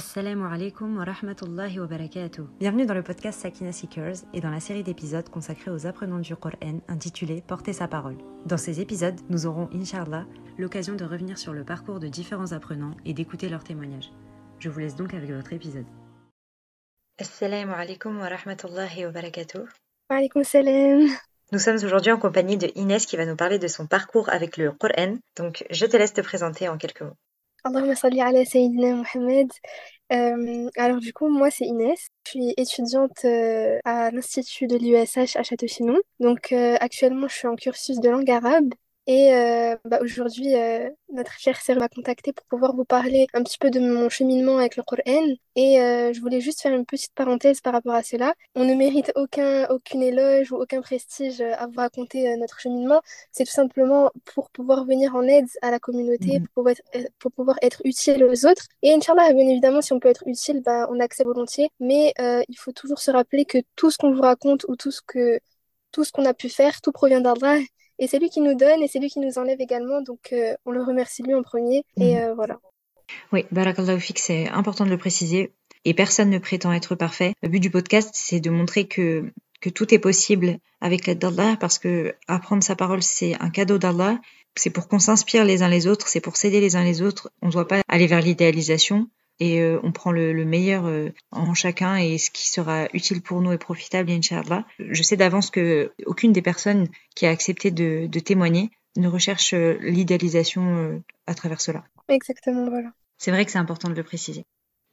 Assalamu alaikum wa rahmatullahi wa barakatuh. Bienvenue dans le podcast Sakina Seekers et dans la série d'épisodes consacrés aux apprenants du Coran intitulée Porter sa parole. Dans ces épisodes, nous aurons, inshallah, l'occasion de revenir sur le parcours de différents apprenants et d'écouter leurs témoignages. Je vous laisse donc avec votre épisode. Assalamu alaikum wa rahmatullahi wa barakatuh. Wa alaikum salam. Nous sommes aujourd'hui en compagnie de Inès qui va nous parler de son parcours avec le Coran. Donc, je te laisse te présenter en quelques mots. Allahumma salli ala Sayyidina Mohamed. Euh, alors du coup, moi c'est Inès. Je suis étudiante euh, à l'Institut de l'USH à Château-Chinon. Donc euh, actuellement, je suis en cursus de langue arabe et euh, bah, aujourd'hui, euh, notre chère sœur m'a contactée pour pouvoir vous parler un petit peu de mon cheminement avec le Coran. Et euh, je voulais juste faire une petite parenthèse par rapport à cela. On ne mérite aucun, aucune éloge ou aucun prestige à vous raconter notre cheminement. C'est tout simplement pour pouvoir venir en aide à la communauté, Mhm. pour, pouvoir être, pour pouvoir être utile aux autres. Et Inch'Allah, bien évidemment, si on peut être utile, bah, on accepte volontiers. Mais il faut toujours se rappeler que tout ce qu'on vous raconte ou tout ce que tout ce qu'on a pu faire, tout provient d'Allah. Et c'est lui qui nous donne et c'est lui qui nous enlève également. Donc, euh, on le remercie lui en premier. Et Mhm. euh, voilà. Oui, barakallahu fik, c'est important de le préciser. Et personne ne prétend être parfait. Le but du podcast, c'est de montrer que, que tout est possible avec l'aide d'Allah parce que apprendre sa parole, c'est un cadeau d'Allah. C'est pour qu'on s'inspire les uns les autres, c'est pour s'aider les uns les autres. On ne doit pas aller vers l'idéalisation et euh, on prend le, le meilleur euh, en chacun et ce qui sera utile pour nous et profitable, Inch'Allah. Je sais d'avance que aucune des personnes qui a accepté de, de témoigner ne recherche euh, l'idéalisation euh, à travers cela. Exactement, voilà. C'est vrai que c'est important de le préciser.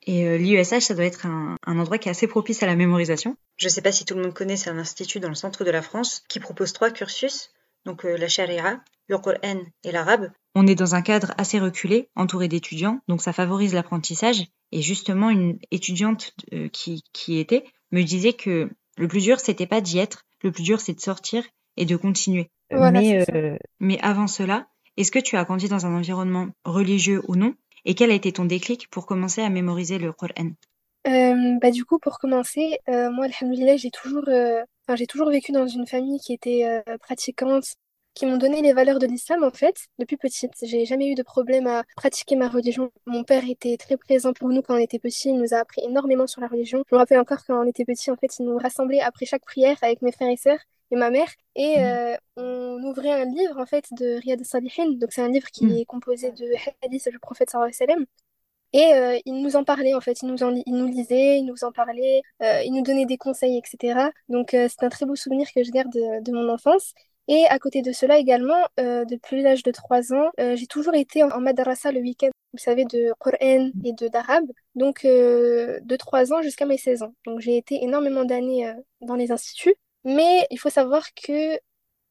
Et euh, l'IUSH, ça doit être un, un endroit qui est assez propice à la mémorisation. Je sais pas si tout le monde connaît, c'est un institut dans le centre de la France qui propose trois cursus, donc euh, la charia, le Coran et l'arabe. On est dans un cadre assez reculé, entouré d'étudiants, donc ça favorise l'apprentissage. Et justement, une étudiante euh, qui, qui était me disait que le plus dur, c'était pas d'y être, le plus dur, c'est de sortir et de continuer. Voilà, mais, euh, mais avant cela, est-ce que tu as grandi dans un environnement religieux ou non? Et quel a été ton déclic pour commencer à mémoriser le Coran? Euh, bah, du coup, pour commencer, euh, moi, alhamdoulilah, j'ai toujours, euh, enfin, j'ai toujours vécu dans une famille qui était euh, pratiquante, qui m'ont donné les valeurs de l'islam, en fait, depuis petite. J'ai jamais eu de problème à pratiquer ma religion. Mon père était très présent pour nous quand on était petits. Il nous a appris énormément sur la religion. Je me rappelle encore quand on était petits, en fait, il nous rassemblait après chaque prière avec mes frères et sœurs et ma mère. Et euh, on ouvrait un livre, en fait, de Riyad al-Salihin. Donc, c'est un livre qui Mm. est composé de hadiths du prophète sallallahu alayhi wa sallam. Et euh, il nous en parlait en fait, il nous, en, il nous lisait, il nous en parlait, euh, il nous donnait des conseils, etc. Donc euh, c'est un très beau souvenir que je garde de, mon enfance. Et à côté de cela également, euh, depuis l'âge de 3 ans, euh, j'ai toujours été en, en madrasa le week-end, vous savez, de Coran et de d'arabe. Donc de 3 ans jusqu'à mes 16 ans. Donc j'ai été énormément d'années dans les instituts. Mais il faut savoir que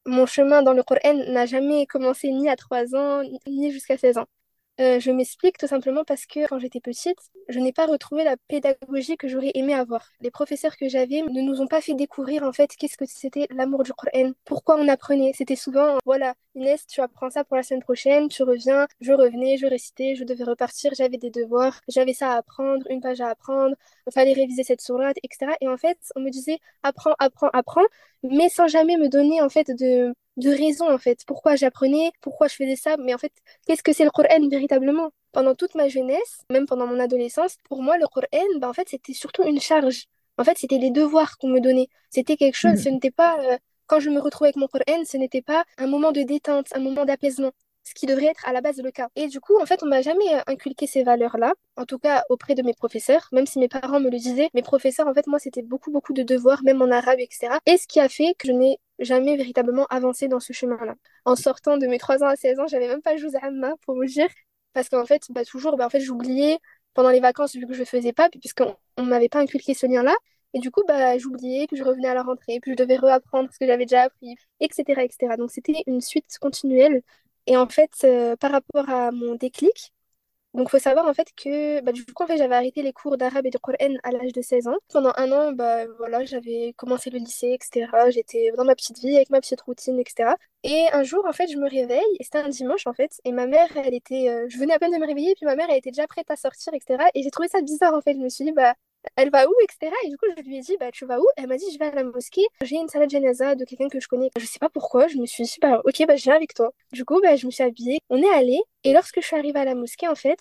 mon chemin dans le Coran n'a jamais commencé ni à 3 ans, ni jusqu'à 16 ans. Euh, je m'explique tout simplement parce que quand j'étais petite, je n'ai pas retrouvé la pédagogie que j'aurais aimé avoir. Les professeurs que j'avais ne nous ont pas fait découvrir en fait qu'est-ce que c'était l'amour du Coran, pourquoi on apprenait? C'était souvent, voilà, Inès, tu apprends ça pour la semaine prochaine, tu reviens, je revenais, je récitais, je devais repartir, j'avais des devoirs, j'avais ça à apprendre, une page à apprendre, il fallait réviser cette sourate, etc. Et en fait, on me disait, apprends, apprends, apprends, mais sans jamais me donner en fait de de raison en fait, pourquoi j'apprenais, pourquoi je faisais ça, mais en fait, qu'est-ce que c'est le Coran véritablement? Pendant toute ma jeunesse, même pendant mon adolescence, pour moi, le Coran, bah, en fait, c'était surtout une charge. En fait, c'était les devoirs qu'on me donnait. C'était quelque chose, ce n'était pas, euh, quand je me retrouvais avec mon Coran, ce n'était pas un moment de détente, un moment d'apaisement, ce qui devrait être à la base le cas. Et du coup, en fait, on m'a jamais euh, inculqué ces valeurs-là, en tout cas auprès de mes professeurs, même si mes parents me le disaient. Mes professeurs, en fait, moi, c'était beaucoup, beaucoup de devoirs, même en arabe, etc. Et ce qui a fait que je n'ai jamais véritablement avancé dans ce chemin-là. En sortant de mes 3 ans à 16 ans, j'avais même pas joué à pour vous dire, parce qu'en fait, bah, toujours, bah, en fait, j'oubliais pendant les vacances, vu que je faisais pas, puis puisqu'on on m'avait pas inculqué ce lien-là. Et du coup, bah, j'oubliais, puis je revenais à la rentrée, puis je devais réapprendre ce que j'avais déjà appris, etc., etc. Donc, c'était une suite continuelle. Et en fait, euh, par rapport à mon déclic, donc, faut savoir en fait que bah, du coup, en fait, j'avais arrêté les cours d'arabe et de Coran à l'âge de 16 ans. Pendant un an, bah, voilà, j'avais commencé le lycée, etc. J'étais dans ma petite vie avec ma petite routine, etc. Et un jour, en fait, je me réveille, et c'était un dimanche, en fait, et ma mère, elle était... euh, je venais à peine de me réveiller, puis ma mère, elle était déjà prête à sortir, etc. Et j'ai trouvé ça bizarre, en fait. Je me suis dit, bah, elle va où, etc. Et du coup, je lui ai dit, bah, tu vas où? Elle m'a dit, je vais à la mosquée. J'ai une salade janaza de quelqu'un que je connais. Je sais pas pourquoi. Je me suis dit, bah, ok, bah, je viens avec toi. Du coup, bah, je me suis habillée. On est allé. Et lorsque je suis arrivée à la mosquée, en fait,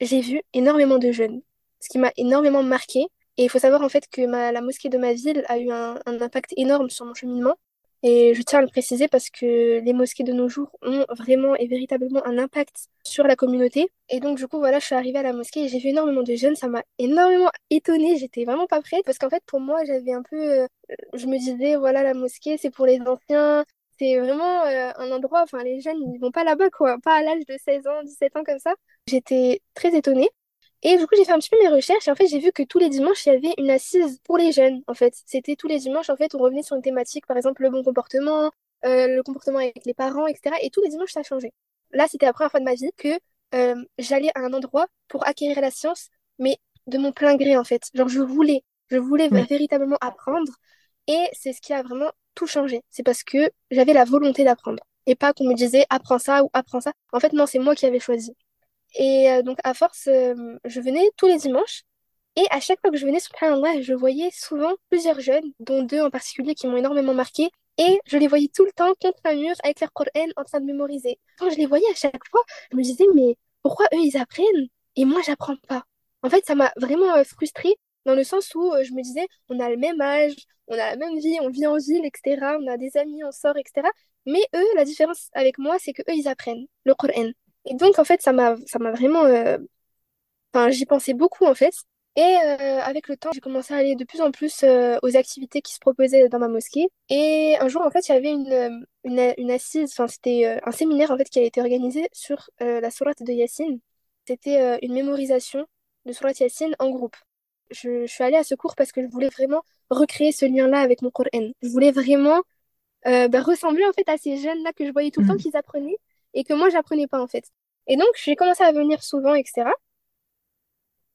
j'ai vu énormément de jeunes. ce qui m'a énormément marqué. Et il faut savoir en fait que ma, la mosquée de ma ville a eu un, un impact énorme sur mon cheminement. Et je tiens à le préciser parce que les mosquées de nos jours ont vraiment et véritablement un impact sur la communauté. Et donc, du coup, voilà, je suis arrivée à la mosquée et j'ai vu énormément de jeunes. Ça m'a énormément étonnée. J'étais vraiment pas prête parce qu'en fait, pour moi, j'avais un peu. euh, je me disais, voilà, la mosquée, c'est pour les anciens. C'est vraiment euh, un endroit, enfin, les jeunes, ils vont pas là-bas, quoi. Pas à l'âge de 16 ans, 17 ans, comme ça. J'étais très étonnée. Et du coup, j'ai fait un petit peu mes recherches et en fait, j'ai vu que tous les dimanches, il y avait une assise pour les jeunes, en fait. C'était tous les dimanches, en fait, on revenait sur une thématique, par exemple, le bon comportement, euh, le comportement avec les parents, etc. Et tous les dimanches, ça a changé. Là, c'était la première fois de ma vie que euh, j'allais à un endroit pour acquérir la science, mais de mon plein gré, en fait. Genre, je voulais, je voulais Ouais. véritablement apprendre. Et c'est ce qui a vraiment tout changé. C'est parce que j'avais la volonté d'apprendre. Et pas qu'on me disait, apprends ça ou apprends ça. En fait, non, c'est moi qui avais choisi. Et euh, donc, à force, euh, je venais tous les dimanches. Et à chaque fois que je venais, subhanallah, je voyais souvent plusieurs jeunes, dont deux en particulier qui m'ont énormément marqué. Et je les voyais tout le temps contre un mur avec leur Coran en train de mémoriser. Quand je les voyais à chaque fois, je me disais, mais pourquoi eux, ils apprennent et moi, j'apprends pas? En fait, ça m'a vraiment euh, frustrée dans le sens où je me disais, on a le même âge, on a la même vie, on vit en ville, etc. On a des amis, on sort, etc. Mais eux, la différence avec moi, c'est que eux, ils apprennent le Coran. Et donc, en fait, ça m'a, ça m'a vraiment, euh, enfin, j'y pensais beaucoup, en fait. Et euh, avec le temps, j'ai commencé à aller de plus en plus euh, aux activités qui se proposaient dans ma mosquée. Et un jour, en fait, il y avait une, euh, une, une assise, enfin, c'était euh, un séminaire, en fait, qui a été organisé sur euh, la sourate de Yassine. C'était euh, une mémorisation de sourate Yassine en groupe. Je, je suis allée à ce cours parce que je voulais vraiment recréer ce lien-là avec mon Coran. Je voulais vraiment euh, bah, ressembler, en fait, à ces jeunes-là que je voyais tout le temps Mm. qu'ils apprenaient et que moi, j'apprenais pas, en fait. Et donc, j'ai commencé à venir souvent, etc.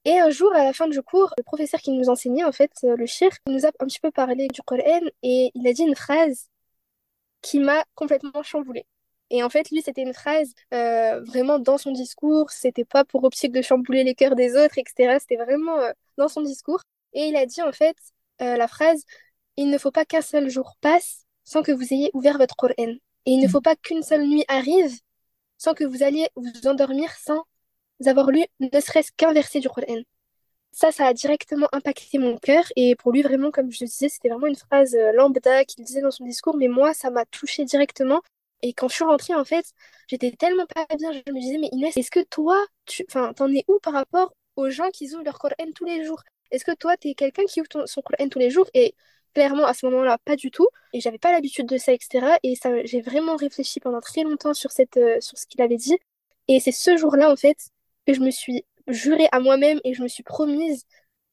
Et un jour, à la fin du cours, le professeur qui nous enseignait, en fait, euh, le shir, il nous a un petit peu parlé du Coran et il a dit une phrase qui m'a complètement chamboulée. Et en fait, lui, c'était une phrase euh, vraiment dans son discours, c'était pas pour optique de chambouler les cœurs des autres, etc. C'était vraiment euh, dans son discours. Et il a dit, en fait, euh, la phrase, il ne faut pas qu'un seul jour passe sans que vous ayez ouvert votre Coran. Et il ne Mm. faut pas qu'une seule nuit arrive sans que vous alliez vous endormir sans avoir lu ne serait-ce qu'un verset du Coran. Ça, ça a directement impacté mon cœur. Et pour lui, vraiment, comme je le disais, c'était vraiment une phrase euh, lambda qu'il disait dans son discours. Mais moi, ça m'a touchée directement. Et quand je suis rentrée, en fait, j'étais tellement pas bien. Je me disais, mais Inès, est-ce que toi, tu... enfin, t'en es où par rapport aux gens qui ouvrent leur Coran tous les jours? Est-ce que toi, t'es quelqu'un qui ouvre ton- son Coran tous les jours? Et clairement, à ce moment-là, pas du tout. Et j'avais pas l'habitude de ça, etc. Et ça, j'ai vraiment réfléchi pendant très longtemps sur cette, euh, sur ce qu'il avait dit. Et c'est ce jour-là, en fait, que je me suis jurée à moi-même et je me suis promise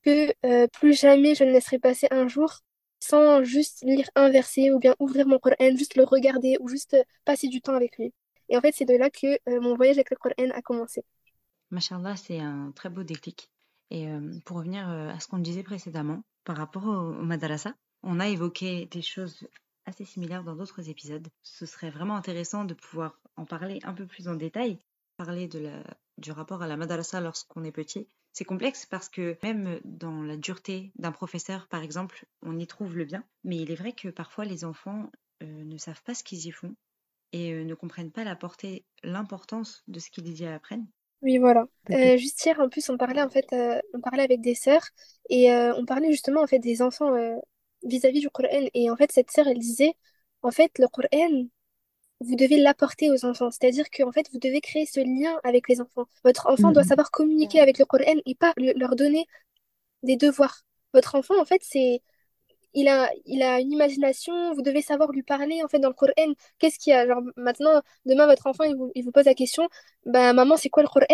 que euh, plus jamais je ne laisserai passer un jour sans juste lire un verset ou bien ouvrir mon Coran, juste le regarder ou juste euh, passer du temps avec lui. Et en fait, c'est de là que mon voyage avec le Coran a commencé. Mashallah, c'est un très beau déclic. Et pour revenir à ce qu'on disait précédemment, par rapport au, au madrasa, on a évoqué des choses assez similaires dans d'autres épisodes. Ce serait vraiment intéressant de pouvoir en parler un peu plus en détail, parler de la, du rapport à la madrasa lorsqu'on est petit. C'est complexe parce que même dans la dureté d'un professeur, par exemple, on y trouve le bien. Mais il est vrai que parfois les enfants euh, ne savent pas ce qu'ils y font et euh, ne comprennent pas la portée, l'importance de ce qu'ils y apprennent. Oui, voilà. Euh, juste hier, en plus, on parlait en fait, euh, on parlait avec des sœurs et euh, on parlait justement en fait des enfants euh, vis-à-vis du Coran. Et en fait, cette sœur, elle disait, en fait, le Coran, vous devez l'apporter aux enfants. C'est-à-dire que en fait, vous devez créer ce lien avec les enfants. Votre enfant doit Mhm. savoir communiquer avec le Coran et pas le- leur donner des devoirs. Votre enfant, en fait, c'est il a, il a une imagination, vous devez savoir lui parler en fait dans le Coran. Qu'est-ce qu'il y a? Genre maintenant, demain votre enfant il vous, il vous pose la question, bah maman c'est quoi le Coran?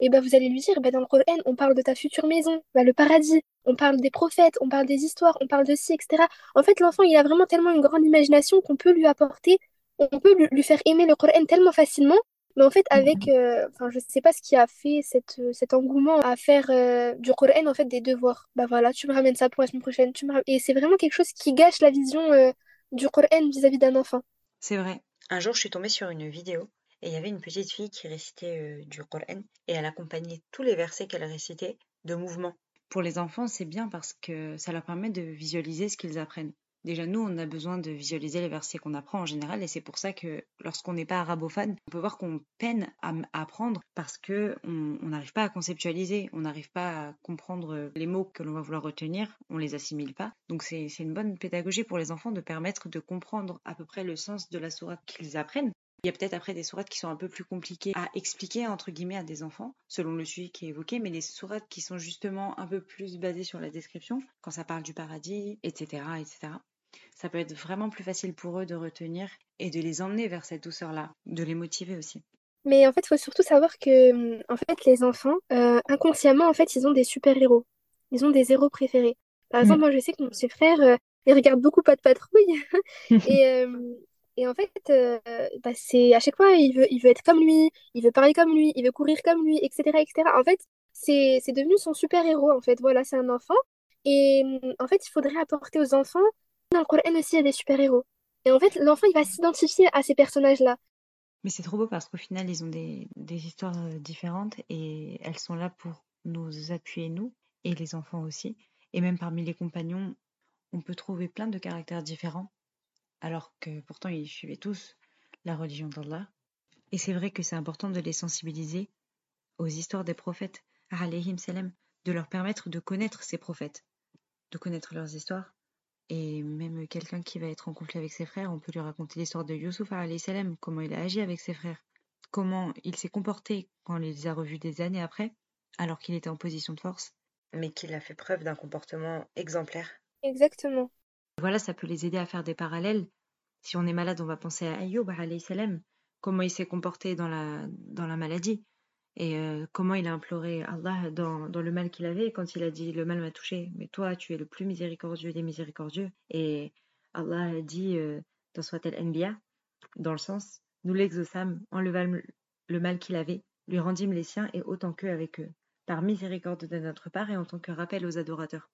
Et ben vous allez lui dire, bah dans le Coran on parle de ta future maison, bah, le paradis, on parle des prophètes, on parle des histoires, on parle de ci, etc. En fait l'enfant il a vraiment tellement une grande imagination qu'on peut lui apporter, on peut lui, faire aimer le Coran tellement facilement. Mais en fait, avec, euh, enfin, je sais pas ce qui a fait cette, euh, cet engouement à faire euh, du Coran en fait des devoirs. Bah voilà, tu me ramènes ça pour la semaine prochaine. Tu me ram- Et c'est vraiment quelque chose qui gâche la vision euh, du Coran vis-à-vis d'un enfant. C'est vrai. Un jour, je suis tombée sur une vidéo et il y avait une petite fille qui récitait euh, du Coran et elle accompagnait tous les versets qu'elle récitait de mouvement. Pour les enfants, c'est bien parce que ça leur permet de visualiser ce qu'ils apprennent. Déjà, nous, on a besoin de visualiser les versets qu'on apprend en général, et c'est pour ça que lorsqu'on n'est pas arabophone, on peut voir qu'on peine à, apprendre parce que on n'arrive pas à conceptualiser, on n'arrive pas à comprendre les mots que l'on va vouloir retenir, on les assimile pas. Donc c'est une bonne pédagogie pour les enfants de permettre de comprendre à peu près le sens de la sourate qu'ils apprennent. Il y a peut-être après des sourates qui sont un peu plus compliquées à expliquer entre guillemets à des enfants, selon le suivi qui est évoqué, mais les sourates qui sont justement un peu plus basées sur la description, quand ça parle du paradis, etc., etc ça peut être vraiment plus facile pour eux de retenir et de les emmener vers cette douceur-là, de les motiver aussi. Mais en fait, il faut surtout savoir que en fait, les enfants, euh, inconsciemment, en fait, ils ont des super-héros. Ils ont des héros préférés. Par exemple, mm. moi, je sais que mon petit frère, euh, il regarde beaucoup Pas de patrouille. et, euh, et en fait, bah, c'est à chaque fois, il veut, il veut être comme lui, il veut parler comme lui, il veut courir comme lui, etc., etc. En fait, c'est, devenu son super-héros, en fait. Voilà, c'est un enfant. Et en fait, il faudrait apporter aux enfants dans le Coran aussi, il y a des super-héros. Et en fait, l'enfant, il va s'identifier à ces personnages-là. Mais c'est trop beau parce qu'au final, ils ont des, histoires euh, différentes et elles sont là pour nous appuyer, nous, et les enfants aussi. Et même parmi les compagnons, on peut trouver plein de caractères différents, alors que pourtant ils suivaient tous la religion d'Allah. Et c'est vrai que c'est important de les sensibiliser aux histoires des prophètes, salam, de leur permettre de connaître ces prophètes, de connaître leurs histoires, et même quelqu'un qui va être en conflit avec ses frères, on peut lui raconter l'histoire de Youssouf salam, comment il a agi avec ses frères, comment il s'est comporté quand il les a revus des années après, alors qu'il était en position de force, mais qu'il a fait preuve d'un comportement exemplaire. Exactement. Voilà, ça peut les aider à faire des parallèles. Si on est malade, on va penser à Ayyub salam, comment il s'est comporté dans la, maladie et euh, comment il a imploré Allah dans, le mal qu'il avait quand il a dit le mal m'a touché, mais toi tu es le plus miséricordieux des miséricordieux. Et Allah a dit euh, dans Soit el-Anbiya, dans le sens, nous l'exaucâmes, enlevâmes le mal qu'il avait, lui rendîmes les siens et autant qu'eux avec eux, par miséricorde de notre part et en tant que rappel aux adorateurs.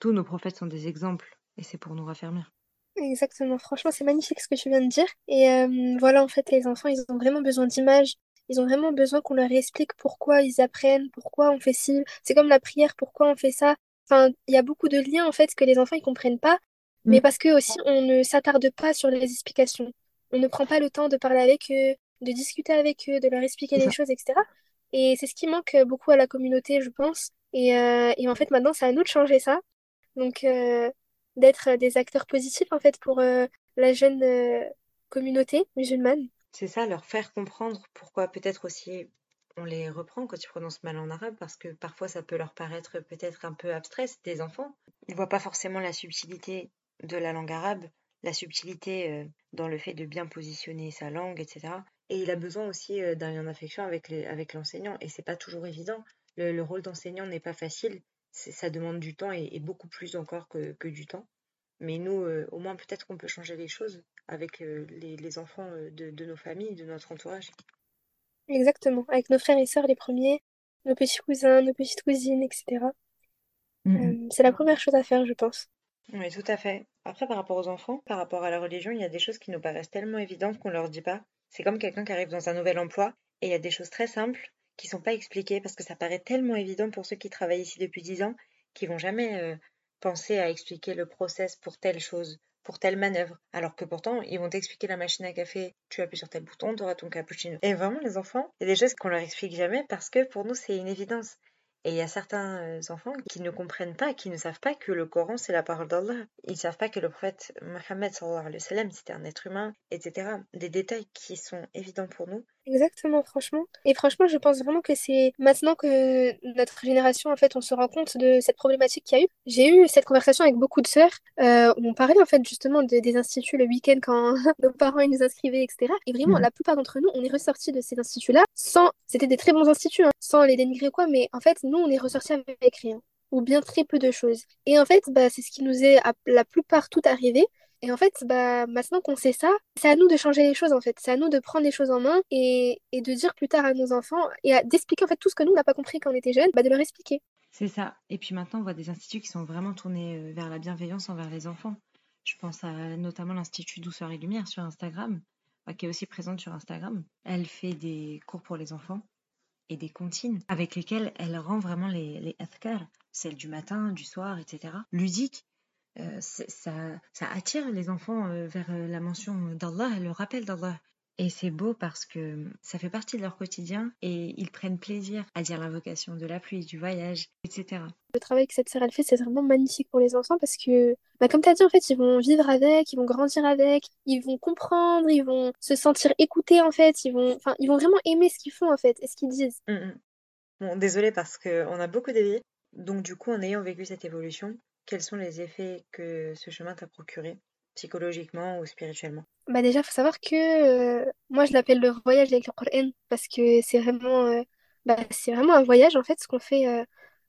Tous nos prophètes sont des exemples et c'est pour nous raffermir. Exactement, franchement c'est magnifique ce que tu viens de dire. Et euh, voilà, en fait, les enfants, ils ont vraiment besoin d'images, ils ont vraiment besoin qu'on leur explique pourquoi ils apprennent, pourquoi on fait ci. C'est comme la prière, pourquoi on fait ça. Enfin, il y a beaucoup de liens en fait que les enfants ils comprennent pas, mais mm. parce que aussi on ne s'attarde pas sur les explications. On ne prend pas le temps de parler avec eux, de discuter avec eux, de leur expliquer les choses, etc. Et c'est ce qui manque beaucoup à la communauté, je pense. Et, euh, et en fait, maintenant, c'est à nous de changer ça. Donc, euh, d'être des acteurs positifs, en fait, pour euh, la jeune communauté musulmane. C'est ça, leur faire comprendre pourquoi peut-être aussi on les reprend quand ils prononcent mal en arabe, parce que parfois ça peut leur paraître peut-être un peu abstrait, c'est des enfants. Ils voient pas forcément la subtilité de la langue arabe, la subtilité euh, dans le fait de bien positionner sa langue, etc. Et il a besoin aussi euh, d'un lien d'affection avec, avec l'enseignant, et c'est pas toujours évident. Le, rôle d'enseignant n'est pas facile, ça demande du temps et, beaucoup plus encore que, du temps. Mais nous, euh, au moins peut-être qu'on peut changer les choses avec euh, les, enfants euh, de, nos familles, de notre entourage. Exactement, avec nos frères et sœurs les premiers, nos petits cousins, nos petites cousines, etc. Euh, c'est la première chose à faire, je pense. Oui, tout à fait. Après, par rapport aux enfants, par rapport à la religion, il y a des choses qui nous paraissent tellement évidentes qu'on leur dit pas. C'est comme quelqu'un qui arrive dans un nouvel emploi et il y a des choses très simples qui sont pas expliquées parce que ça paraît tellement évident pour ceux qui travaillent ici depuis dix ans qu'ils vont jamais penser à expliquer le process pour telle chose pour telle manœuvre. Alors que pourtant, ils vont t'expliquer la machine à café, tu appuies sur tel bouton, tu auras ton cappuccino. Et vraiment, les enfants, il y a des choses qu'on leur explique jamais parce que pour nous, c'est une évidence. Et il y a certains euh, enfants qui ne comprennent pas, qui ne savent pas que le Coran c'est la parole d'Allah. Ils ne savent pas que le prophète Mohammed c'était un être humain, etc. Des détails qui sont évidents pour nous. Exactement, franchement. Et franchement, je pense vraiment que c'est maintenant que notre génération, en fait, on se rend compte de cette problématique qu'il y a eu. J'ai eu cette conversation avec beaucoup de sœurs. Euh, on parlait, en fait, justement des instituts le week-end quand nos parents ils nous inscrivaient, etc. Et vraiment, mhm. la plupart d'entre nous, on est ressortis de ces instituts-là sans... C'était des très bons instituts, hein, sans les dénigrer quoi, mais en fait, nous, on est ressortis avec rien ou bien très peu de choses. Et en fait, bah, c'est ce qui nous est la plupart tout arrivé. Et en fait, bah, maintenant qu'on sait ça, c'est à nous de changer les choses en fait. C'est à nous de prendre les choses en main et, de dire plus tard à nos enfants et d'expliquer en fait tout ce que nous on n'a pas compris quand on était jeunes, bah, de leur expliquer. C'est ça. Et puis maintenant, on voit des instituts qui sont vraiment tournés euh, vers la bienveillance envers les enfants. Je pense à notamment l'Institut Douceur et Lumière sur Instagram, bah, qui est aussi présente sur Instagram. Elle fait des cours pour les enfants et des comptines avec lesquels elle rend vraiment les, les celles du matin, du soir, etc., ludiques ça, ça attire les enfants vers la mention d'Allah, le rappel d'Allah. Et c'est beau parce que ça fait partie de leur quotidien et ils prennent plaisir à dire l'invocation de la pluie, du voyage, etc. Le travail que cette sœur elle fait, c'est vraiment magnifique pour les enfants parce que, bah, comme tu as dit, en fait, ils vont vivre avec, ils vont grandir avec, ils vont comprendre, ils vont se sentir écoutés, en fait, ils vont, enfin, ils vont vraiment aimer ce qu'ils font, en fait, et ce qu'ils disent. Mmh, mmh. Bon, désolé parce qu'on a beaucoup dévié. Donc, du coup, en ayant vécu cette évolution, quels sont les effets que ce chemin t'a procuré psychologiquement ou spirituellement? Bah déjà, faut savoir que euh, moi, je l'appelle le voyage avec le Coran parce que c'est vraiment, euh, bah, c'est vraiment un voyage en fait, ce qu'on fait euh,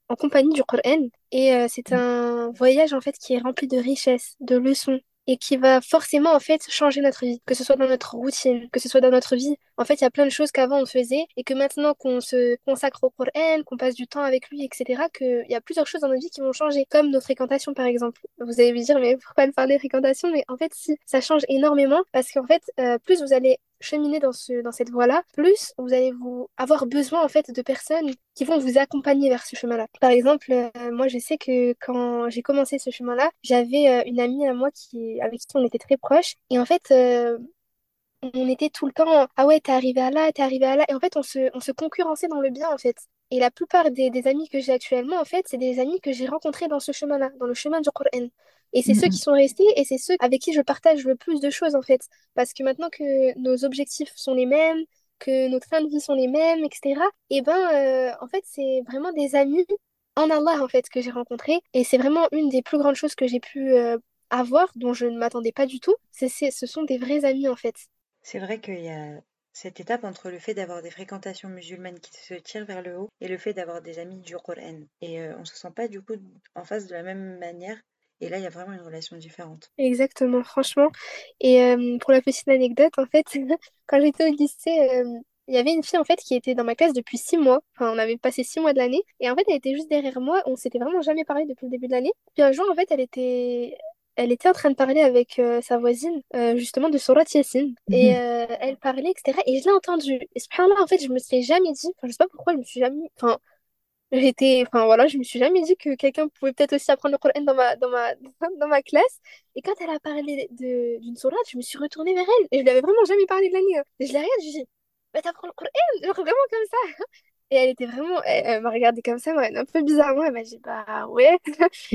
en compagnie du Coran. Et c'est Mmh. un voyage en fait qui est rempli de richesses, de leçons et qui va forcément en fait changer notre vie, que ce soit dans notre routine, que ce soit dans notre vie. En fait, il y a plein de choses qu'avant on faisait et que maintenant qu'on se consacre au Coran, qu'on passe du temps avec lui, etc., qu'il y a plusieurs choses dans notre vie qui vont changer, comme nos fréquentations par exemple. Vous allez me dire, mais pourquoi me parler fréquentation Mais en fait, si, ça change énormément parce qu'en fait, euh, plus vous allez cheminer dans ce dans cette voie-là, plus vous allez vous avoir besoin en fait de personnes qui vont vous accompagner vers ce chemin-là. Par exemple, euh, moi je sais que quand j'ai commencé ce chemin-là, j'avais euh, une amie à moi qui avec qui on était très proches et en fait euh, on était tout le temps ah ouais t'es arrivé à là t'es arrivé à là. Et en fait on se on se concurrençait dans le bien en fait. Et la plupart des, des amis que j'ai actuellement en fait c'est des amis que j'ai rencontrés dans ce chemin-là dans le chemin du Coran. Et c'est ceux qui Mmh, sont restés et c'est ceux avec qui je partage le plus de choses en fait. Parce que maintenant que nos objectifs sont les mêmes que nos trains de vie sont les mêmes etc et ben euh, en fait c'est vraiment des amis en Allah en fait que j'ai rencontrés. Et c'est vraiment une des plus grandes choses que j'ai pu euh, avoir dont je ne m'attendais pas du tout. C'est c'est- ce sont des vrais amis en fait C'est vrai qu'il y a cette étape entre le fait d'avoir des fréquentations musulmanes qui se tirent vers le haut et le fait d'avoir des amis du Coran. Et euh, on se sent pas du coup en face de la même manière. Et là, il y a vraiment une relation différente. Exactement, franchement. Et euh, pour la petite anecdote, en fait, quand j'étais au lycée, euh, il y avait une fille en fait qui était dans ma classe depuis six mois. Enfin, on avait passé six mois de l'année. Et en fait, elle était juste derrière moi. On s'était vraiment jamais parlé depuis le début de l'année. Puis un jour, en fait, elle était, elle était en train de parler avec euh, sa voisine, euh, justement, de Surat Yassine. Et Mhm. euh, elle parlait, etc. Et je l'ai entendue. Et subhanallah, en fait, je me suis jamais dit, enfin, je sais pas pourquoi, je me suis jamais, enfin, J'étais, enfin voilà, je me suis jamais dit que quelqu'un pouvait peut-être aussi apprendre le Coran dans ma, dans ma, dans ma classe. Et quand elle a parlé de, d'une sourate, je me suis retournée vers elle. Et je lui avais vraiment jamais parlé de l'année. hein. Et je l'ai regardée, je dit, mais t'apprends le Coran, genre vraiment comme ça. Et elle était vraiment, elle, elle m'a regardée comme ça, un peu bizarrement. Elle m'a dit, bah ouais.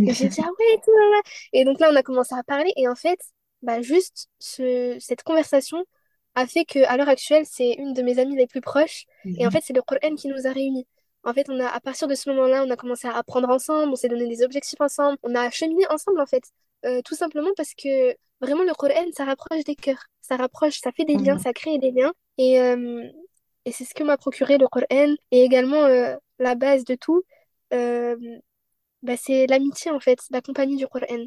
Et j'ai dit, ah ouais, et tout, là, là. Et donc là, on a commencé à parler. Et en fait, bah juste, ce, cette conversation a fait que à l'heure actuelle, c'est une de mes amies les plus proches. Et en Mhm. fait, c'est le Coran qui nous a réunis. En fait, on a, à partir de ce moment-là, on a commencé à apprendre ensemble, on s'est donné des objectifs ensemble, on a cheminé ensemble, en fait. Euh, tout simplement parce que vraiment, le Coran, ça rapproche des cœurs. Ça rapproche, ça fait des liens, Mhm. ça crée des liens. Et, euh, et c'est ce que m'a procuré le Coran. Et également, euh, la base de tout, euh, bah, c'est l'amitié, en fait, la compagnie du Coran.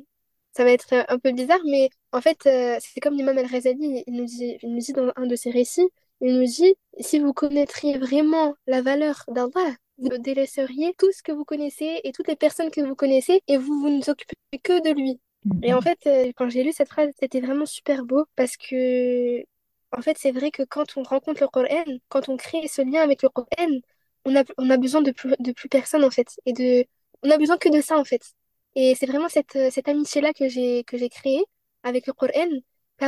Ça va être euh, un peu bizarre, mais en fait, euh, c'est comme l'imam Al-Ghazali, il nous dit, il nous dit dans un de ses récits, il nous dit, si vous connaîtriez vraiment la valeur d'Allah, vous délaisseriez tout ce que vous connaissez et toutes les personnes que vous connaissez et vous vous ne occupez que de lui. Et en fait, quand j'ai lu cette phrase, c'était vraiment super beau parce que, en fait, c'est vrai que quand on rencontre le Coran, quand on crée ce lien avec le Coran, on a, on a besoin de plus, de plus personne, en fait. Et de, on a besoin que de ça, en fait. Et c'est vraiment cette, euh, cette amitié-là que j'ai, que j'ai créée avec le Coran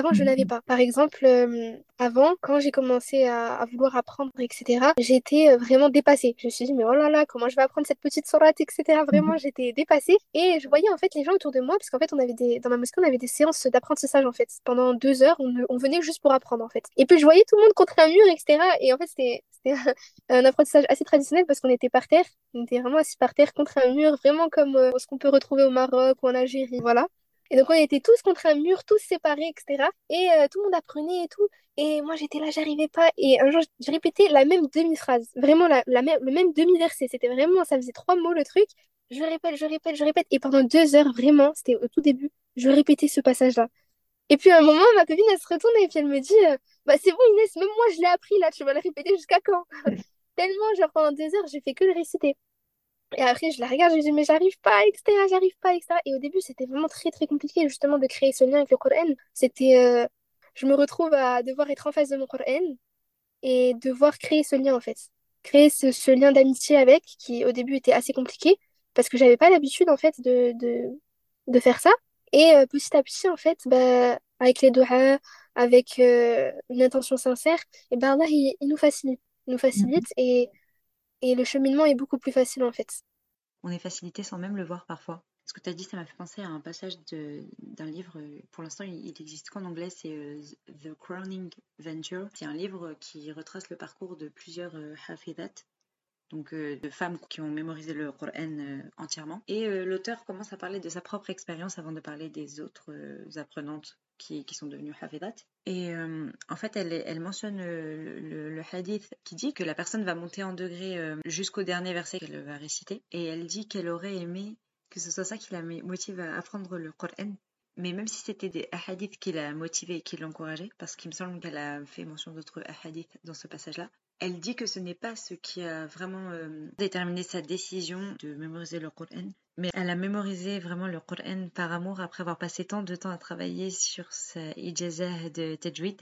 qu'avant je n'avais Mhm. pas. Par exemple, euh, avant, quand j'ai commencé à, à vouloir apprendre, etc., j'étais euh, vraiment dépassée. Je me suis dit, mais oh là là, comment je vais apprendre cette petite sourate, etc. Vraiment, Mhm. j'étais dépassée. Et je voyais en fait les gens autour de moi, parce qu'en fait, on avait des, dans ma mosquée, on avait des séances d'apprentissage, en fait. Pendant deux heures, on, on venait juste pour apprendre, en fait. Et puis, je voyais tout le monde contre un mur, etc. Et en fait, c'était, c'était un, un apprentissage assez traditionnel parce qu'on était par terre. On était vraiment assis par terre contre un mur, vraiment comme euh, ce qu'on peut retrouver au Maroc ou en Algérie. Voilà. Et donc, on était tous contre un mur, tous séparés, etc. Et euh, tout le monde apprenait et tout. Et moi, j'étais là, j'arrivais pas. Et un jour, je répétais la même demi-phrase. Vraiment, la, la même, le même demi-verset. C'était vraiment, ça faisait trois mots le truc. Je répète, je répète, je répète. Et pendant deux heures, vraiment, c'était au tout début, je répétais ce passage-là. Et puis à un moment, ma copine, elle se retourne et puis elle me dit, euh, bah c'est bon Inès, même moi je l'ai appris là, tu vas le répéter jusqu'à quand? Tellement, genre pendant deux heures, j'ai fait que le réciter. Et après, je la regarde, je me dis, mais j'arrive pas, etc., j'arrive pas, etc. Et au début, c'était vraiment très, très compliqué, justement, de créer ce lien avec le Coran. C'était, euh, je me retrouve à devoir être en face de mon Coran et devoir créer ce lien, en fait. Créer ce, ce lien d'amitié avec, qui au début était assez compliqué, parce que j'avais pas l'habitude, en fait, de, de, de faire ça. Et euh, petit à petit, en fait, bah, avec les doigts, avec euh, une intention sincère, et ben Allah, il, il nous facilite. Il nous Mhm. facilite et, et le cheminement est beaucoup plus facile, en fait. On est facilité sans même le voir parfois. Ce que tu as dit, ça m'a fait penser à un passage d'un livre. euh, Pour l'instant, il, il existe qu'en anglais. C'est euh, The Crowning Venture. C'est un livre qui retrace le parcours de plusieurs euh, hafidhat, donc euh, de femmes qui ont mémorisé le Coran entièrement. Et l'auteur commence à parler de sa propre expérience avant de parler des autres apprenantes qui, sont devenues hafidat. Et euh, en fait, elle, mentionne le, hadith qui dit que la personne va monter en degré euh, jusqu'au dernier verset qu'elle va réciter. Et elle dit qu'elle aurait aimé que ce soit ça qui la motive à apprendre le Coran. Mais même si c'était des hadiths qui la motivaient et qui l'encourageaient, parce qu'il me semble qu'elle a fait mention d'autres hadiths dans ce passage-là, elle dit que ce n'est pas ce qui a vraiment euh, déterminé sa décision de mémoriser le Coran, mais elle a mémorisé vraiment le Coran par amour après avoir passé tant de temps à travailler sur sa ijazah de tajwid.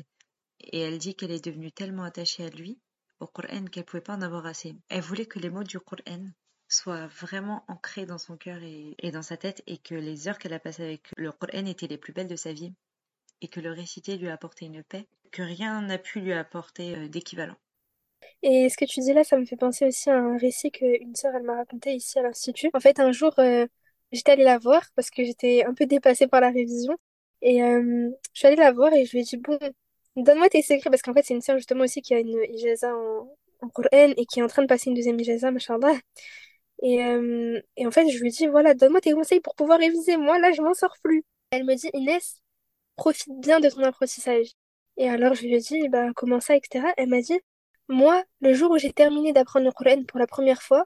Et elle dit qu'elle est devenue tellement attachée à lui, au Coran, qu'elle pouvait pas en avoir assez. Elle voulait que les mots du Coran soient vraiment ancrés dans son cœur et, et dans sa tête et que les heures qu'elle a passées avec le Coran étaient les plus belles de sa vie et que le réciter lui a apporté une paix que rien n'a pu lui apporter euh, d'équivalent. Et ce que tu dis là, ça me fait penser aussi à un récit qu'une sœur, elle m'a raconté ici à l'Institut. En fait, un jour, euh, j'étais allée la voir parce que j'étais un peu dépassée par la révision. Et euh, je suis allée la voir et je lui ai dit, bon, donne-moi tes secrets. Parce qu'en fait, c'est une sœur justement aussi qui a une ijaza en, en Coran et qui est en train de passer une deuxième ijaza, machallah. Et, euh, et en fait, je lui ai dit, voilà, donne-moi tes conseils pour pouvoir réviser. Moi, là, je m'en sors plus. Elle me dit, Inès, profite bien de ton apprentissage. Et alors, je lui ai dit, bah, comment ça, etc. Elle m'a dit, moi, le jour où j'ai terminé d'apprendre le Coran pour la première fois,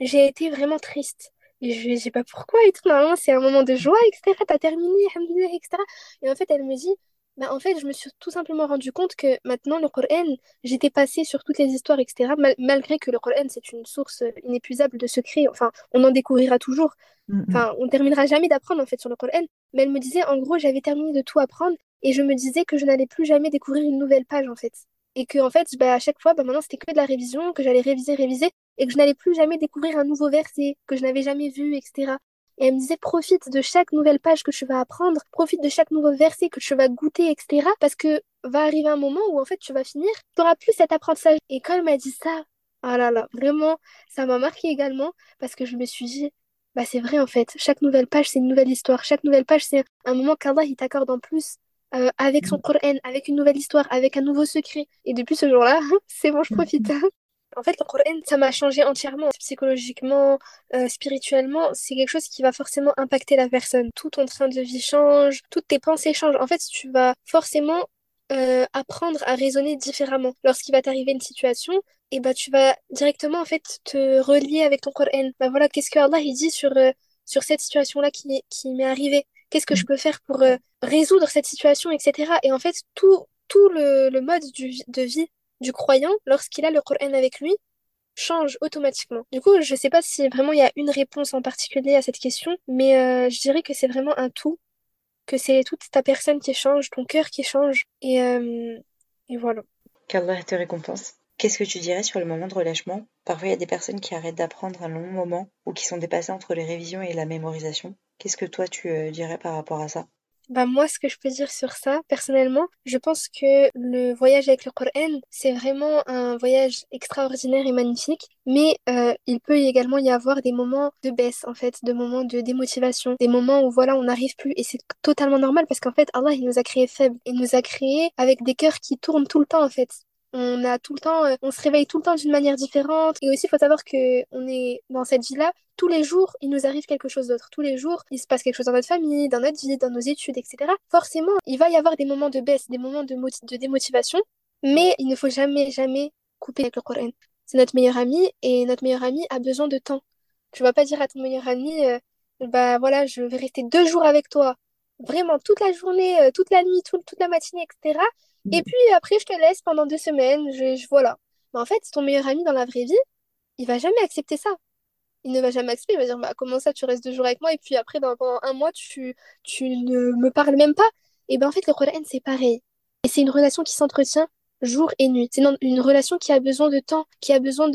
j'ai été vraiment triste. Et je ai dit, bah, pourquoi et tout, normalement, c'est un moment de joie, etc. T'as terminé, etc. Et en fait, elle me dit, bah, en fait, je me suis tout simplement rendu compte que maintenant, le Coran, j'étais passée sur toutes les histoires, etc. mal- malgré que le Coran, c'est une source inépuisable de secrets. Enfin, on en découvrira toujours. Mm, Enfin, on ne terminera jamais d'apprendre, en fait, sur le Coran. Mais elle me disait, en gros, j'avais terminé de tout apprendre et je me disais que je n'allais plus jamais découvrir une nouvelle page, en fait. Et que, en fait, bah, à chaque fois, bah, maintenant, c'était que de la révision, que j'allais réviser, réviser et que je n'allais plus jamais découvrir un nouveau verset que je n'avais jamais vu, etc. Et elle me disait, profite de chaque nouvelle page que tu vas apprendre, profite de chaque nouveau verset que tu vas goûter, etc. Parce que va arriver un moment où, en fait, tu vas finir, tu n'auras plus cet apprentissage. Et quand elle m'a dit ça, ah là là, vraiment, ça m'a marqué également parce que je me suis dit, bah c'est vrai en fait, chaque nouvelle page, c'est une nouvelle histoire. Chaque nouvelle page, c'est un moment qu'Allah, il t'accorde en plus. Euh, avec son mm, Coran, avec une nouvelle histoire, avec un nouveau secret. Et depuis ce jour-là, c'est bon, je mm, profite. mm. En fait, le Coran, ça m'a changé entièrement, psychologiquement, euh, spirituellement. C'est quelque chose qui va forcément impacter la personne. Tout ton train de vie change, toutes tes pensées changent. En fait, tu vas forcément euh, apprendre à raisonner différemment. Lorsqu'il va t'arriver une situation, et bah tu vas directement en fait te relier avec ton Coran. Bah voilà, qu'est-ce que Allah il dit sur euh, sur cette situation-là qui qui m'est arrivée? Qu'est-ce que je peux faire pour euh, résoudre cette situation, etc. Et en fait, tout tout le, le mode du, de vie du croyant, lorsqu'il a le Coran avec lui, change automatiquement. Du coup, je sais pas si vraiment il y a une réponse en particulier à cette question, mais euh, je dirais que c'est vraiment un tout, que c'est toute ta personne qui change, ton cœur qui change, et, euh, et voilà. Qu'Allah te récompense. Qu'est-ce que tu dirais sur le moment de relâchement? Parfois, il y a des personnes qui arrêtent d'apprendre un long moment ou qui sont dépassées entre les révisions et la mémorisation. Qu'est-ce que toi, tu euh, dirais par rapport à ça? Bah moi, ce que je peux dire sur ça, personnellement, je pense que le voyage avec le Coran, c'est vraiment un voyage extraordinaire et magnifique, mais euh, il peut également y avoir des moments de baisse, en fait, de moments de démotivation, des moments où voilà, on n'arrive plus, et c'est totalement normal parce qu'en fait, Allah, il nous a créés faibles, il nous a créés avec des cœurs qui tournent tout le temps, en fait. On a tout le temps, euh, on se réveille tout le temps d'une manière différente. Et aussi, il faut savoir que on est dans cette vie-là. Tous les jours, il nous arrive quelque chose d'autre. Tous les jours, il se passe quelque chose dans notre famille, dans notre vie, dans nos études, etc. Forcément, il va y avoir des moments de baisse, des moments de, de démotivation. Mais il ne faut jamais, jamais couper avec le Coran. C'est notre meilleur ami et notre meilleur ami a besoin de temps. Tu vas pas dire à ton meilleur ami, euh, bah voilà, je vais rester deux jours avec toi. Vraiment, toute la journée, euh, toute la nuit, tout- toute la matinée, etc. Et puis après, je te laisse pendant deux semaines, je, je- voilà. Mais en fait, ton meilleur ami dans la vraie vie, il va jamais accepter ça. Il ne va jamais accepter, il va dire, bah, comment ça, tu restes deux jours avec moi, et puis après, dans- pendant un mois, tu, ne me parles même pas. Et ben en fait, le Coran, c'est pareil. Et c'est une relation qui s'entretient jour et nuit. C'est une, relation qui a besoin de temps, qui a besoin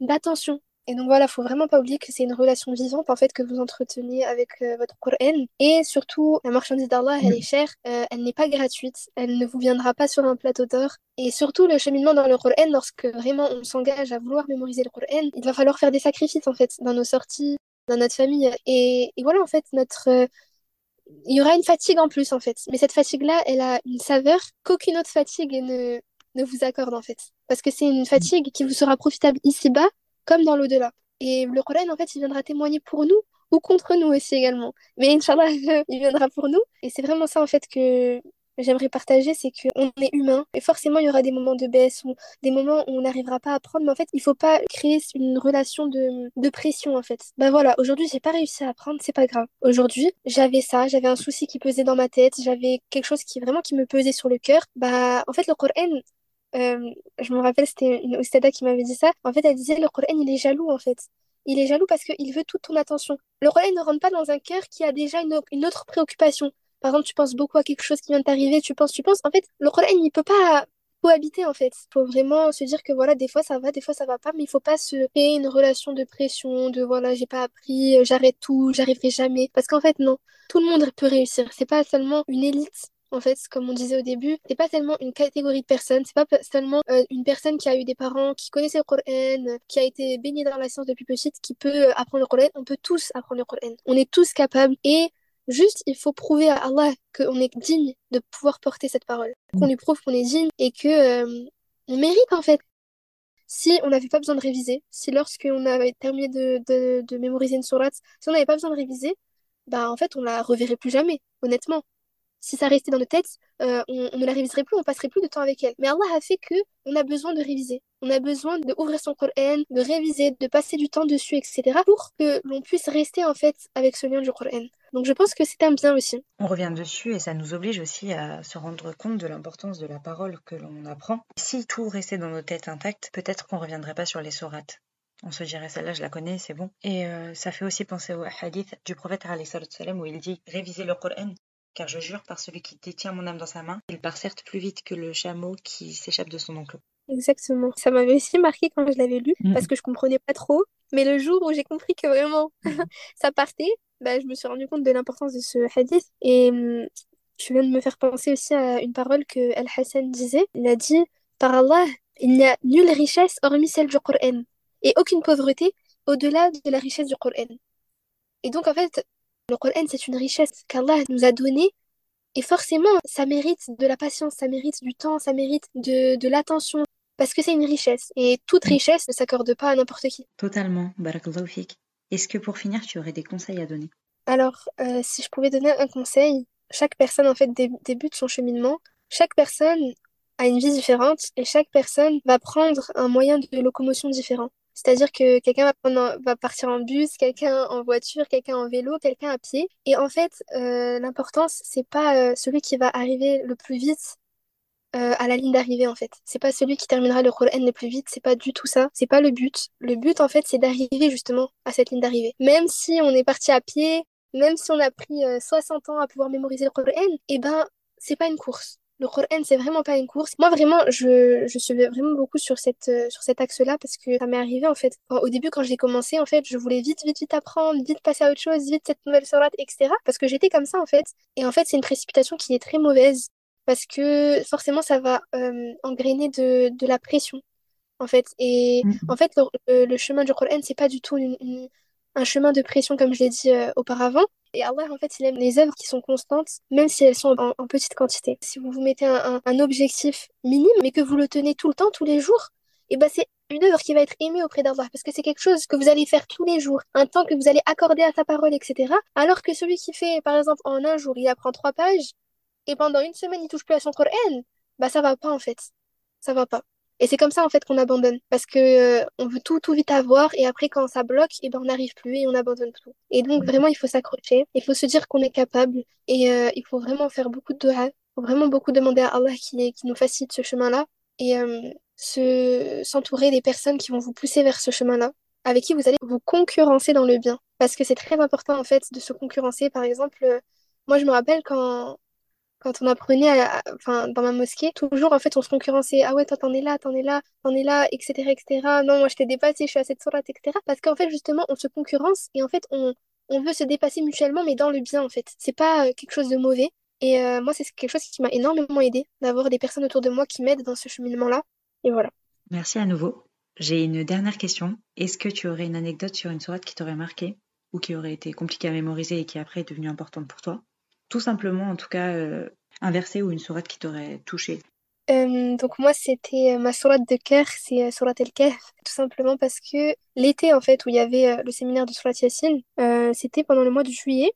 d'attention. Et donc voilà, faut vraiment pas oublier que c'est une relation vivante en fait que vous entretenez avec euh, votre Coran. Et surtout, la marchandise d'Allah, elle est chère, euh, elle n'est pas gratuite, elle ne vous viendra pas sur un plateau d'or. Et surtout, le cheminement dans le Coran, lorsque vraiment on s'engage à vouloir mémoriser le Coran, il va falloir faire des sacrifices en fait dans nos sorties, dans notre famille. Et, et voilà en fait notre il y aura une fatigue en plus en fait. Mais cette fatigue-là, elle a une saveur qu'aucune autre fatigue ne, ne vous accorde en fait. Parce que c'est une fatigue qui vous sera profitable ici-bas comme dans l'au-delà. Et le Coran, en fait, il viendra témoigner pour nous ou contre nous aussi également. Mais Inch'Allah, il viendra pour nous. Et c'est vraiment ça, en fait, que j'aimerais partager, c'est qu'on est humain. Et forcément, il y aura des moments de baisse ou des moments où on n'arrivera pas à apprendre. Mais en fait, il faut pas créer une relation de, de pression, en fait. Bah voilà, aujourd'hui, j'ai pas réussi à apprendre, c'est pas grave. Aujourd'hui, j'avais ça, j'avais un souci qui pesait dans ma tête, j'avais quelque chose qui vraiment qui me pesait sur le cœur. Bah, en fait, le Coran, euh, je me rappelle, c'était une Oustada qui m'avait dit ça. En fait, elle disait le Coran, il est jaloux, en fait. Il est jaloux parce qu'il veut toute ton attention. Le Coran ne rentre pas dans un cœur qui a déjà une, autre préoccupation. Par exemple, tu penses beaucoup à quelque chose qui vient de t'arriver, tu penses, tu penses. En fait, le Coran, il peut pas cohabiter, en fait. Il faut vraiment se dire que voilà, des fois ça va, des fois ça va pas, mais il faut pas se créer une relation de pression, de voilà, j'ai pas appris, j'arrête tout, j'arriverai jamais. Parce qu'en fait, non. Tout le monde peut réussir. C'est pas seulement une élite en fait, comme on disait au début, c'est pas tellement une catégorie de personnes, c'est pas seulement euh, une personne qui a eu des parents qui connaissaient le Coran, qui a été baignée dans la science depuis petite, qui peut euh, apprendre le Coran. On peut tous apprendre le Coran. On est tous capables et juste, il faut prouver à Allah qu'on est digne de pouvoir porter cette parole, qu'on lui prouve qu'on est digne et que euh, on mérite en fait. Si on n'avait pas besoin de réviser, si lorsqu'on avait terminé de, de, de mémoriser une sourate, si on n'avait pas besoin de réviser, bah en fait on la reverrait plus jamais, honnêtement si ça restait dans nos têtes, euh, on, ne la réviserait plus, on passerait plus de temps avec elle. Mais Allah a fait que on a besoin de réviser. On a besoin d'ouvrir son Coran, de réviser, de passer du temps dessus, etc. pour que l'on puisse rester en fait avec ce lien du Coran. Donc je pense que c'est un bien aussi. On revient dessus et ça nous oblige aussi à se rendre compte de l'importance de la parole que l'on apprend. Si tout restait dans nos têtes intactes, peut-être qu'on ne reviendrait pas sur les sourates. On se dirait celle-là, je la connais, c'est bon. Et euh, ça fait aussi penser au hadith du prophète où il dit réviser le Coran car je jure par celui qui détient mon âme dans sa main, il part certes plus vite que le chameau qui s'échappe de son enclos. Exactement. Ça m'avait aussi marqué quand je l'avais lu, mmh. parce que je comprenais pas trop. Mais le jour où j'ai compris que vraiment mmh. ça partait, bah, je me suis rendu compte de l'importance de ce hadith. Et hum, je viens de me faire penser aussi à une parole que Al-Hassan disait. Il a dit Par Allah, il n'y a nulle richesse hormis celle du Coran, et aucune pauvreté au-delà de la richesse du Coran. Et donc, en fait, le Coran, c'est une richesse qu'Allah nous a donnée. Et forcément, ça mérite de la patience, ça mérite du temps, ça mérite de, de l'attention. Parce que c'est une richesse. Et toute mm. richesse ne s'accorde pas à n'importe qui. Totalement. Barakallahu fik. Est-ce que pour finir, tu aurais des conseils à donner? Alors, euh, si je pouvais donner un conseil, chaque personne, en fait, débute son cheminement. Chaque personne a une vie différente et chaque personne va prendre un moyen de locomotion différent. C'est-à-dire que quelqu'un va, partir en bus, quelqu'un en voiture, quelqu'un en vélo, quelqu'un à pied. Et en fait, euh, l'importance, c'est pas euh, celui qui va arriver le plus vite euh, à la ligne d'arrivée, en fait. C'est pas celui qui terminera le Coran le plus vite, c'est pas du tout ça. C'est pas le but. Le but, en fait, c'est d'arriver justement à cette ligne d'arrivée. Même si on est parti à pied, même si on a pris 60 ans à pouvoir mémoriser le Coran, eh ben, c'est pas une course le Coran, c'est vraiment pas une course. Moi, vraiment, je, je suis vraiment beaucoup sur, cette, euh, sur cet axe-là parce que ça m'est arrivé, en fait. Au début, quand j'ai commencé, en fait, je voulais vite, vite, vite apprendre, vite passer à autre chose, vite cette nouvelle sourate, etc. Parce que j'étais comme ça, en fait. Et en fait, c'est une précipitation qui est très mauvaise parce que forcément, ça va euh, engrainer de, de la pression, en fait. Et mm. en fait, le, le, chemin du Coran, c'est pas du tout une, une, un chemin de pression, comme je l'ai dit euh, auparavant. Et Allah, en fait, il aime les œuvres qui sont constantes, même si elles sont en, petite quantité. Si vous vous mettez un, un, objectif minime, mais que vous le tenez tout le temps, tous les jours, et eh ben c'est une œuvre qui va être aimée auprès d'Allah, parce que c'est quelque chose que vous allez faire tous les jours, un temps que vous allez accorder à sa parole, etc. Alors que celui qui fait, par exemple, en un jour, il apprend trois pages, et pendant une semaine, il touche plus à son Coran, bah ça va pas, en fait. Ça va pas. Et c'est comme ça en fait qu'on abandonne. Parce que euh, on veut tout tout vite avoir et après quand ça bloque et eh ben on n'arrive plus et on abandonne tout. Et donc vraiment il faut s'accrocher, il faut se dire qu'on est capable. Et euh, il faut vraiment faire beaucoup de dua, il faut vraiment beaucoup demander à Allah qui, qui nous facilite ce chemin-là. Et euh, se s'entourer des personnes qui vont vous pousser vers ce chemin-là. Avec qui vous allez vous concurrencer dans le bien. Parce que c'est très important en fait de se concurrencer. Par exemple moi je me rappelle quand quand on apprenait dans ma mosquée, toujours en fait on se concurrençait. Ah ouais, toi t'en es là, t'en es là, t'en es là, etc., etc. Non, moi je t'ai dépassé, je suis à cette sourate, etc. Parce qu'en fait, justement, on se concurrence et en fait, on, on veut se dépasser mutuellement, mais dans le bien en fait. C'est pas euh, quelque chose de mauvais. Et euh, moi, c'est quelque chose qui m'a énormément aidé d'avoir des personnes autour de moi qui m'aident dans ce cheminement-là. Et voilà. Merci à nouveau. J'ai une dernière question. Est-ce que tu aurais une anecdote sur une sourate qui t'aurait marqué ou qui aurait été compliquée à mémoriser et qui après est devenue importante pour toi? Tout simplement, en tout cas, euh, un verset ou une sourate qui t'aurait touché. Euh, donc moi, c'était euh, ma sourate de cœur, c'est euh, sourate El-Kahf, tout simplement parce que l'été, en fait, où il y avait le séminaire de sourate Yassine, c'était pendant le mois de juillet.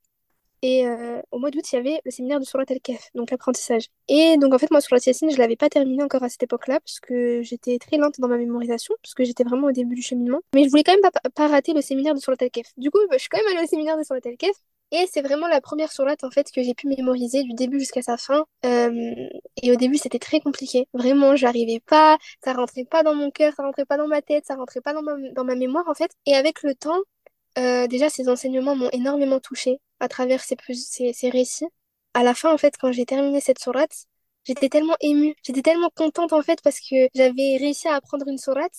Et au mois d'août, il y avait le séminaire de Surat Al-Kahf, donc l'apprentissage. Et donc, en fait, moi, Surat Yassine, je l'avais pas terminé encore à cette époque-là, parce que j'étais très lente dans ma mémorisation, parce que j'étais vraiment au début du cheminement. Mais je voulais quand même pas, pas rater le séminaire de Surat Al-Kahf. Du coup, je suis quand même allée au séminaire de Surat Al-Kahf. Et c'est vraiment la première sourate, en fait, que j'ai pu mémoriser du début jusqu'à sa fin. Euh, et au début, c'était très compliqué. Vraiment, j'arrivais pas, ça rentrait pas dans mon cœur, ça rentrait pas dans ma tête, ça rentrait pas dans ma, dans ma mémoire, en fait. Et avec le temps, euh, déjà, ces enseignements m'ont énormément touchée à travers ces, ces, ces récits. À la fin, en fait, quand j'ai terminé cette sourate, j'étais tellement émue, j'étais tellement contente, en fait, parce que j'avais réussi à apprendre une sourate.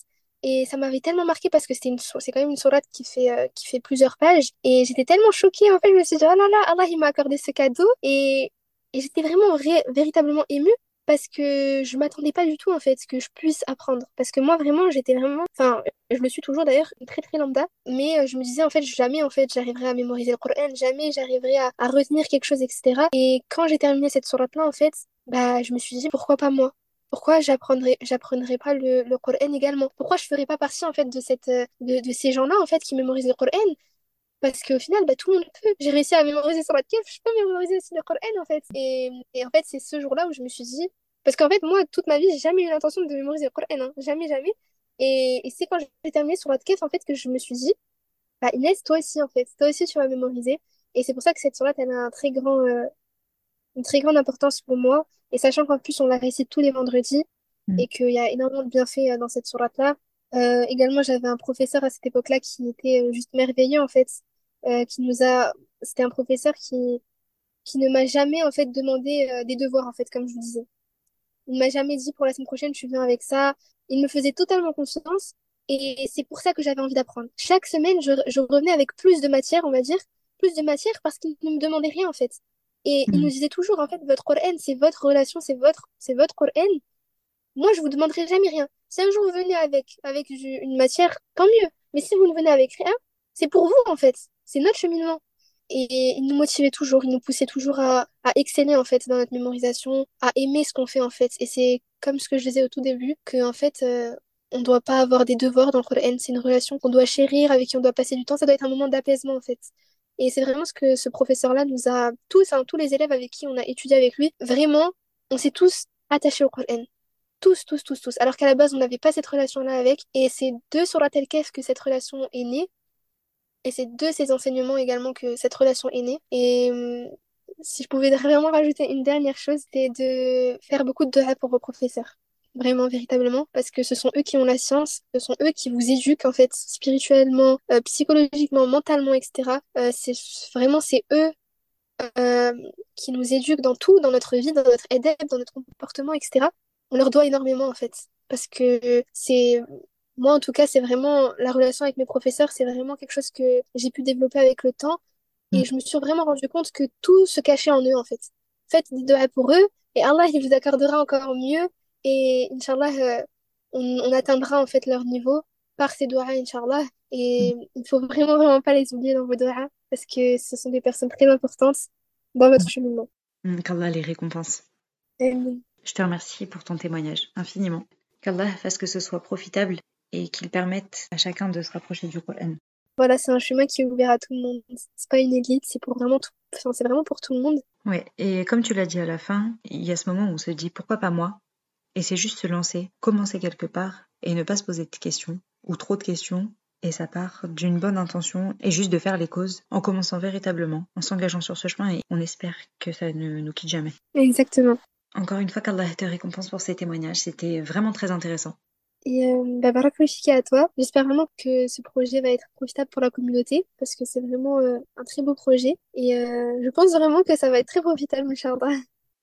Et ça m'avait tellement marqué parce que c'était une, c'est quand même une sourate qui fait, euh, qui fait plusieurs pages. Et j'étais tellement choquée, en fait, je me suis dit, oh là là, Allah, il m'a accordé ce cadeau. Et, et j'étais vraiment véritablement émue parce que je m'attendais pas du tout en fait que je puisse apprendre. Parce que moi vraiment j'étais vraiment enfin je le suis toujours d'ailleurs très très lambda. Mais euh, je me disais en fait jamais en fait j'arriverai à mémoriser le Coran jamais j'arriverai à, à retenir quelque chose etc et quand j'ai terminé cette sourate là en fait bah je me suis dit pourquoi pas moi? Pourquoi j'apprendrais pas le, le Coran également? Pourquoi je ferais pas partie en fait de cette euh, de, de ces gens là en fait qui mémorisent le Coran? Parce qu'au final, bah, tout le monde peut. J'ai réussi à mémoriser sur la Kef, je peux mémoriser aussi le Coran en fait. Et, en fait, c'est ce jour-là où je me suis dit. Parce qu'en fait, moi, toute ma vie, j'ai jamais eu l'intention de mémoriser le Coran. Hein. Jamais, jamais. Et, c'est quand j'ai terminé sur la Kef, en fait, que je me suis dit, bah, Inès, toi aussi, en fait. Toi aussi, tu vas mémoriser. Et c'est pour ça que cette sourate, elle a très euh, une très grande importance pour moi. Et sachant qu'en plus, on la récite tous les vendredis Mm. et qu'il y a énormément de bienfaits euh, dans cette sourate-là. Euh, également, j'avais un professeur à cette époque-là qui était euh, juste merveilleux, en fait euh, qui nous a c'était un professeur qui qui ne m'a jamais en fait demandé euh, des devoirs en fait comme je vous disais il m'a jamais dit pour la semaine prochaine tu viens avec ça il me faisait totalement confiance et c'est pour ça que j'avais envie d'apprendre chaque semaine je, je revenais avec plus de matière on va dire plus de matière parce qu'il ne me demandait rien en fait et il Mm. nous disait toujours en fait votre Coran c'est votre relation c'est votre c'est votre Coran. Moi je vous demanderai jamais rien. Si un jour vous venez avec avec une matière tant mieux. Mais si vous ne venez avec rien c'est pour vous en fait. C'est notre cheminement. Et il nous motivait toujours, il nous poussait toujours à, à exceller en fait dans notre mémorisation, à aimer ce qu'on fait en fait. Et c'est comme ce que je disais au tout début, que en fait, euh, on doit pas avoir des devoirs dans le Coran, c'est une relation qu'on doit chérir, avec qui on doit passer du temps, ça doit être un moment d'apaisement en fait. Et c'est vraiment ce que ce professeur-là nous a tous, hein, tous les élèves avec qui on a étudié avec lui, vraiment, on s'est tous attachés au Coran. Tous, tous, tous, tous. Alors qu'à la base, on n'avait pas cette relation-là avec. Et c'est de sur la telle caisse que cette relation est née. Et c'est de ces enseignements également que cette relation est née. Et euh, si je pouvais vraiment rajouter une dernière chose, c'est de faire beaucoup de dua pour vos professeurs. Vraiment, véritablement, parce que ce sont eux qui ont la science, ce sont eux qui vous éduquent en fait spirituellement, euh, psychologiquement, mentalement, etc. Euh, c'est vraiment c'est eux euh, qui nous éduquent dans tout, dans notre vie, dans notre edeb, dans notre comportement, etc. On leur doit énormément en fait, parce que c'est moi, en tout cas, c'est vraiment la relation avec mes professeurs, c'est vraiment quelque chose que j'ai pu développer avec le temps. Mm. Et je me suis vraiment rendu compte que tout se cachait en eux, en fait. Faites des doigts pour eux, et Allah, il vous accordera encore mieux. Et Inch'Allah, euh, on, on atteindra en fait leur niveau par ces doigts, Inch'Allah. Et il faut vraiment, vraiment pas les oublier dans vos doigts, parce que ce sont des personnes très importantes dans votre cheminement. Qu'Allah les récompense. Amen. Je te remercie pour ton témoignage infiniment. Qu'Allah fasse que ce soit profitable et qu'il permette à chacun de se rapprocher du Coran. Voilà, c'est un chemin qui est ouvert à tout le monde. C'est pas une élite, c'est pour vraiment tout, enfin, c'est vraiment pour tout le monde. Ouais, et comme tu l'as dit à la fin, il y a ce moment où on se dit pourquoi pas moi? Et c'est juste se lancer, commencer quelque part et ne pas se poser de questions ou trop de questions. Et ça part d'une bonne intention et juste de faire les causes en commençant véritablement, en s'engageant sur ce chemin et on espère que ça ne nous quitte jamais. Exactement. Encore une fois, qu'Allah te récompense pour ces témoignages, c'était vraiment très intéressant. Et euh, bah, à toi. J'espère vraiment que ce projet va être profitable pour la communauté parce que c'est vraiment euh, un très beau projet. Et euh, je pense vraiment que ça va être très profitable, Inch'Allah.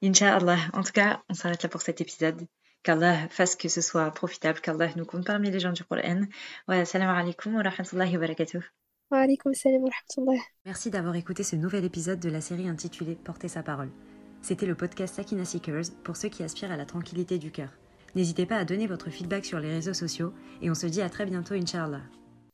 Inch'Allah. En tout cas, on s'arrête là pour cet épisode. Qu'Allah fasse que ce soit profitable, qu'Allah nous compte parmi les gens du Coran. Wa salam alaikum wa rahmatullahi wa barakatuh. Wa alaikum salam wa rahmatullah. Merci d'avoir écouté ce nouvel épisode de la série intitulée Porter sa parole. C'était le podcast Sakina Seekers pour ceux qui aspirent à la tranquillité du cœur. N'hésitez pas à donner votre feedback sur les réseaux sociaux et on se dit à très bientôt, Inch'Allah.